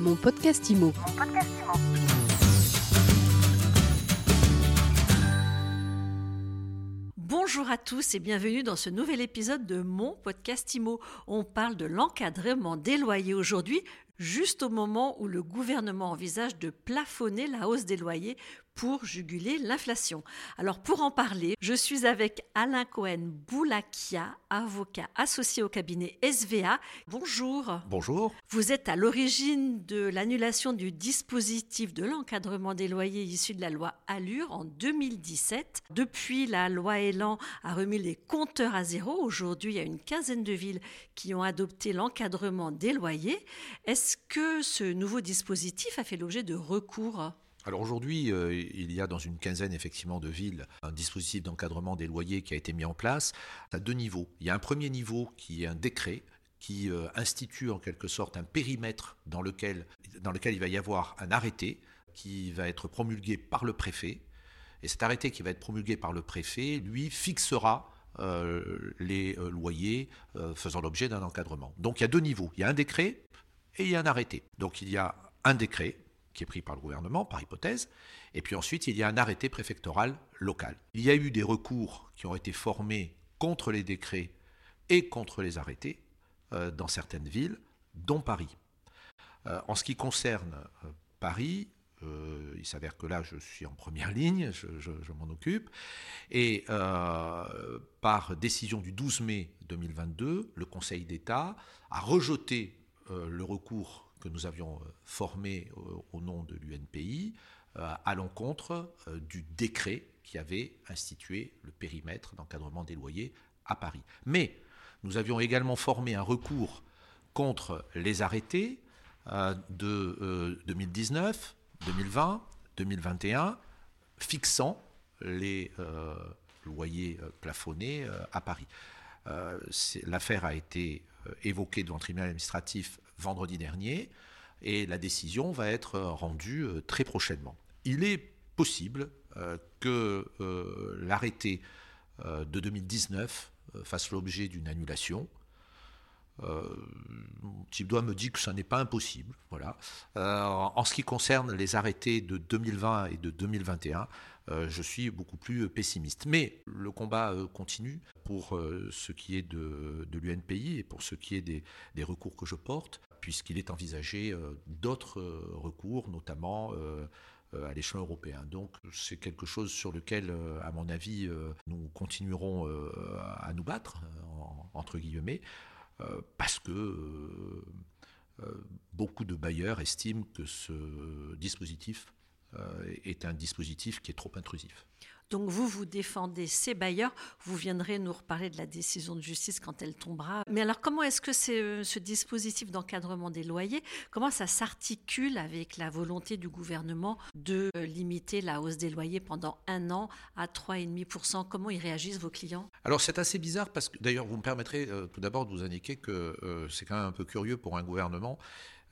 Mon podcast IMO. Bonjour à tous et bienvenue dans ce nouvel épisode de mon podcast IMO. On parle de l'encadrement des loyers aujourd'hui, juste au moment où le gouvernement envisage de plafonner la hausse des loyers pour juguler l'inflation. Alors pour en parler, je suis avec Alain Cohen Boulakia, avocat associé au cabinet SVA. Bonjour. Bonjour. Vous êtes à l'origine de l'annulation du dispositif de l'encadrement des loyers issu de la loi Allure en 2017. Depuis, la loi Elan a remis les compteurs à zéro. Aujourd'hui, il y a une quinzaine de villes qui ont adopté l'encadrement des loyers. Est-ce que ce nouveau dispositif a fait l'objet de recours? Alors aujourd'hui, euh, il y a dans une quinzaine effectivement de villes un dispositif d'encadrement des loyers qui a été mis en place à deux niveaux. Il y a un premier niveau qui est un décret qui euh, institue en quelque sorte un périmètre dans lequel, il va y avoir un arrêté qui va être promulgué par le préfet. Et cet arrêté qui va être promulgué par le préfet, lui, fixera euh, les loyers faisant l'objet d'un encadrement. Donc il y a deux niveaux. Il y a un décret et il y a un arrêté. Donc il y a un décret qui est pris par le gouvernement, par hypothèse, et puis ensuite il y a un arrêté préfectoral local. Il y a eu des recours qui ont été formés contre les décrets et contre les arrêtés euh, dans certaines villes, dont Paris. Euh, en ce qui concerne euh, Paris, il s'avère que là je suis en première ligne, je, je m'en occupe, et par décision du 12 mai 2022, le Conseil d'État a rejeté le recours que nous avions euh, formé au nom de l'UNPI euh, à l'encontre euh, du décret qui avait institué le périmètre d'encadrement des loyers à Paris. Mais nous avions également formé un recours contre les arrêtés de 2019, 2020, 2021, fixant les loyers plafonnés à Paris. L'affaire a été évoquée devant le tribunal administratif vendredi dernier, et la décision va être rendue euh, très prochainement. Il est possible euh, que euh, l'arrêté de 2019 fasse l'objet d'une annulation. Euh, doit me dit que ça n'est pas impossible. Voilà. en ce qui concerne les arrêtés de 2020 et de 2021, je suis beaucoup plus pessimiste. Mais le combat continue pour ce qui est de, l'UNPI et pour ce qui est des recours que je porte puisqu'il est envisagé euh, d'autres euh, recours, notamment euh, à l'échelon européen. Donc c'est quelque chose sur lequel, à mon avis, nous continuerons à nous battre, entre guillemets, parce que beaucoup de bailleurs estiment que ce dispositif est un dispositif qui est trop intrusif. Donc vous, vous défendez ces bailleurs. Vous viendrez nous reparler de la décision de justice quand elle tombera. Mais alors comment est-ce que euh, ce dispositif d'encadrement des loyers, comment ça s'articule avec la volonté du gouvernement de euh, limiter la hausse des loyers pendant un an à 3,5% Comment ils réagissent vos clients? Alors c'est assez bizarre parce que d'ailleurs vous me permettrez euh, tout d'abord de vous indiquer que c'est quand même un peu curieux pour un gouvernement.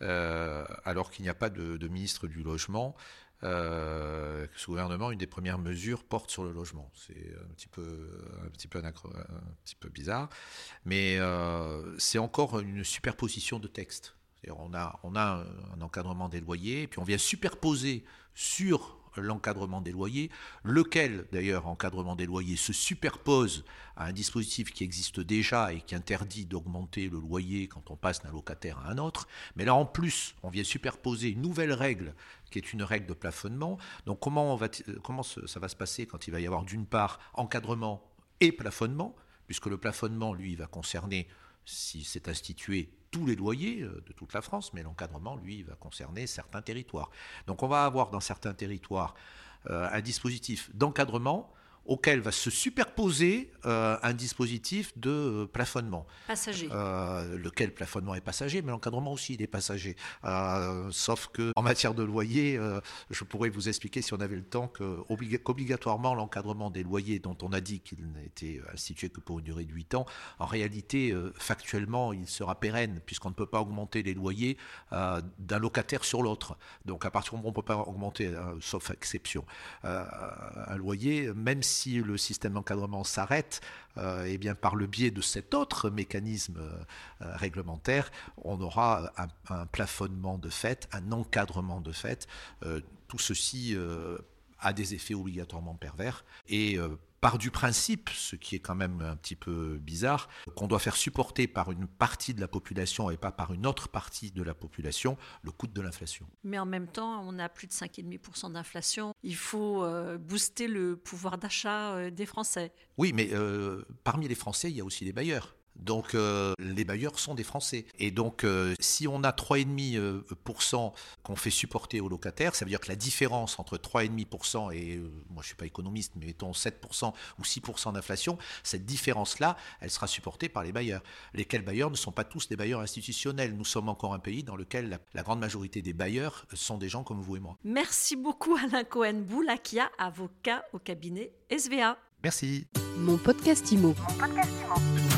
alors qu'il n'y a pas de, ministre du logement, euh, ce gouvernement, une des premières mesures porte sur le logement. C'est un petit peu, un petit peu, bizarre, mais euh, c'est encore une superposition de textes. On a, on a un encadrement des loyers, puis on vient superposer sur l'encadrement des loyers, lequel d'ailleurs encadrement des loyers se superpose à un dispositif qui existe déjà et qui interdit d'augmenter le loyer quand on passe d'un locataire à un autre. Mais là en plus, on vient superposer une nouvelle règle qui est une règle de plafonnement. Donc comment, va comment ça va se passer quand il va y avoir d'une part encadrement et plafonnement, puisque le plafonnement, lui, va concerner, si c'est institué, tous les loyers euh, de toute la France, mais l'encadrement, lui, va concerner certains territoires. Donc on va avoir dans certains territoires euh, un dispositif d'encadrement auquel va se superposer euh, un dispositif de euh, plafonnement. Passager. Euh, lequel plafonnement est passager, mais l'encadrement aussi il est passager. sauf que en matière de loyer, je pourrais vous expliquer si on avait le temps qu'obligatoirement l'encadrement des loyers dont on a dit qu'il n'était institué que pour une durée de 8 ans, en réalité, factuellement, il sera pérenne puisqu'on ne peut pas augmenter les loyers d'un locataire sur l'autre. Donc à partir du moment où on ne peut pas augmenter, sauf exception, un loyer, même si si le système d'encadrement s'arrête, euh, eh bien par le biais de cet autre mécanisme réglementaire, on aura un, plafonnement de fait, un encadrement de fait. tout ceci a des effets obligatoirement pervers part du principe, ce qui est quand même un petit peu bizarre, qu'on doit faire supporter par une partie de la population et pas par une autre partie de la population le coût de l'inflation. Mais en même temps, on a plus de 5,5% d'inflation. Il faut euh, booster le pouvoir d'achat euh, des Français. Oui, mais euh, parmi les Français, il y a aussi les bailleurs. Donc euh, les bailleurs sont des Français. Et donc euh, si on a 3,5% euh, qu'on fait supporter aux locataires, ça veut dire que la différence entre 3,5% et, moi je ne suis pas économiste, mais mettons 7% ou 6% d'inflation, cette différence-là, elle sera supportée par les bailleurs. Lesquels bailleurs ne sont pas tous des bailleurs institutionnels. Nous sommes encore un pays dans lequel la, la grande majorité des bailleurs sont des gens comme vous et moi. Merci beaucoup Alain Cohen-Boulakia, avocat au cabinet SVA. Merci. Mon podcast Mon podcast Imo.